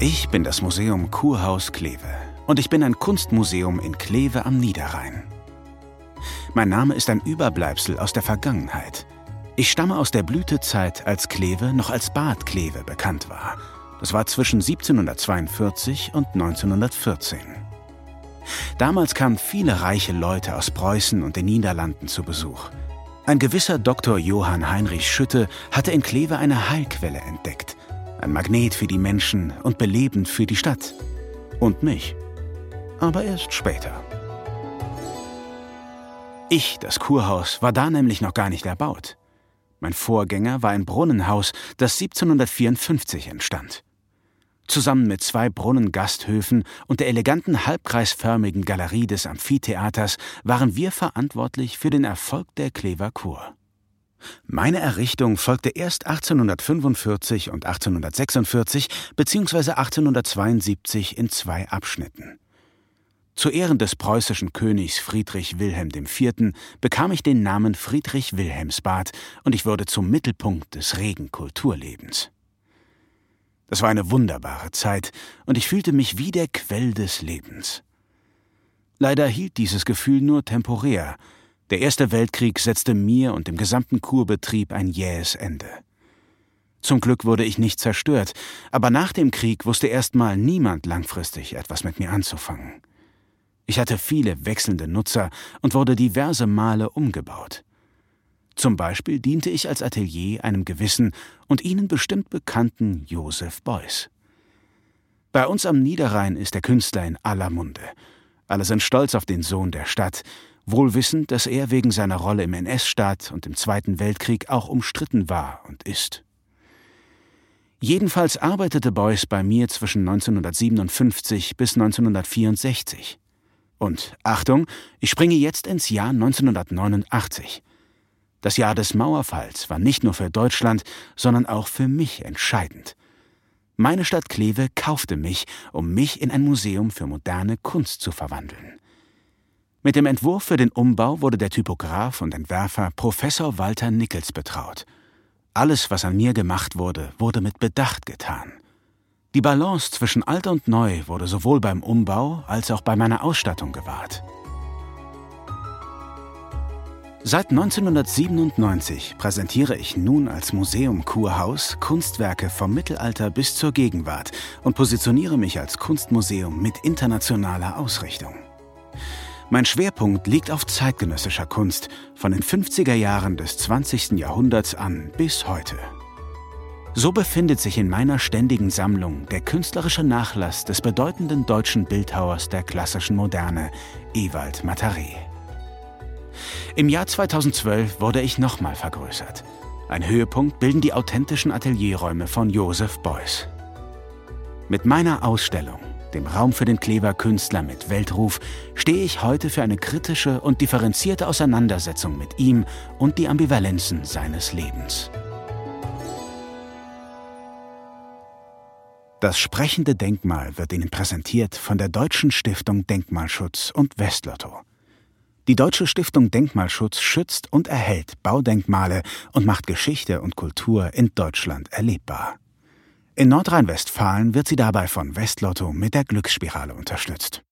Ich bin das Museum Kurhaus Kleve und ich bin ein Kunstmuseum in Kleve am Niederrhein. Mein Name ist ein Überbleibsel aus der Vergangenheit. Ich stamme aus der Blütezeit, als Kleve noch als Bad Kleve bekannt war. Das war zwischen 1742 und 1914. Damals kamen viele reiche Leute aus Preußen und den Niederlanden zu Besuch. Ein gewisser Dr. Johann Heinrich Schütte hatte in Kleve eine Heilquelle entdeckt. Ein Magnet für die Menschen und belebend für die Stadt. Und mich. Aber erst später. Ich, das Kurhaus, war da nämlich noch gar nicht erbaut. Mein Vorgänger war ein Brunnenhaus, das 1754 entstand. Zusammen mit zwei Brunnengasthöfen und der eleganten halbkreisförmigen Galerie des Amphitheaters waren wir verantwortlich für den Erfolg der Klever Kur. Meine Errichtung folgte erst 1845 und 1846 bzw. 1872 in zwei Abschnitten. Zu Ehren des preußischen Königs Friedrich Wilhelm IV. bekam ich den Namen Friedrich Wilhelmsbad und ich wurde zum Mittelpunkt des regen Kulturlebens. Das war eine wunderbare Zeit und ich fühlte mich wie der Quell des Lebens. Leider hielt dieses Gefühl nur temporär. Der Erste Weltkrieg setzte mir und dem gesamten Kurbetrieb ein jähes Ende. Zum Glück wurde ich nicht zerstört, aber nach dem Krieg wusste erstmal niemand langfristig etwas mit mir anzufangen. Ich hatte viele wechselnde Nutzer und wurde diverse Male umgebaut. Zum Beispiel diente ich als Atelier einem gewissen und Ihnen bestimmt bekannten Josef Beuys. Bei uns am Niederrhein ist der Künstler in aller Munde. Alle sind stolz auf den Sohn der Stadt, wohl wissend, dass er wegen seiner Rolle im NS-Staat und im Zweiten Weltkrieg auch umstritten war und ist. Jedenfalls arbeitete Beuys bei mir zwischen 1957 bis 1964. Und Achtung, ich springe jetzt ins Jahr 1989. Das Jahr des Mauerfalls war nicht nur für Deutschland, sondern auch für mich entscheidend. Meine Stadt Kleve kaufte mich, um mich in ein Museum für moderne Kunst zu verwandeln. Mit dem Entwurf für den Umbau wurde der Typograf und Entwerfer Professor Walter Nickels betraut. Alles, was an mir gemacht wurde, wurde mit Bedacht getan. Die Balance zwischen alt und neu wurde sowohl beim Umbau als auch bei meiner Ausstattung gewahrt. Seit 1997 präsentiere ich nun als Museum Kurhaus Kunstwerke vom Mittelalter bis zur Gegenwart und positioniere mich als Kunstmuseum mit internationaler Ausrichtung. Mein Schwerpunkt liegt auf zeitgenössischer Kunst von den 50er Jahren des 20. Jahrhunderts an bis heute. So befindet sich in meiner ständigen Sammlung der künstlerische Nachlass des bedeutenden deutschen Bildhauers der klassischen Moderne, Ewald Mataré. Im Jahr 2012 wurde ich nochmal vergrößert. Ein Höhepunkt bilden die authentischen Atelierräume von Joseph Beuys. Mit meiner Ausstellung, dem Raum für den Kleber Künstler mit Weltruf, stehe ich heute für eine kritische und differenzierte Auseinandersetzung mit ihm und die Ambivalenzen seines Lebens. Das sprechende Denkmal wird Ihnen präsentiert von der Deutschen Stiftung Denkmalschutz und Westlotto. Die Deutsche Stiftung Denkmalschutz schützt und erhält Baudenkmale und macht Geschichte und Kultur in Deutschland erlebbar. In Nordrhein-Westfalen wird sie dabei von Westlotto mit der Glücksspirale unterstützt.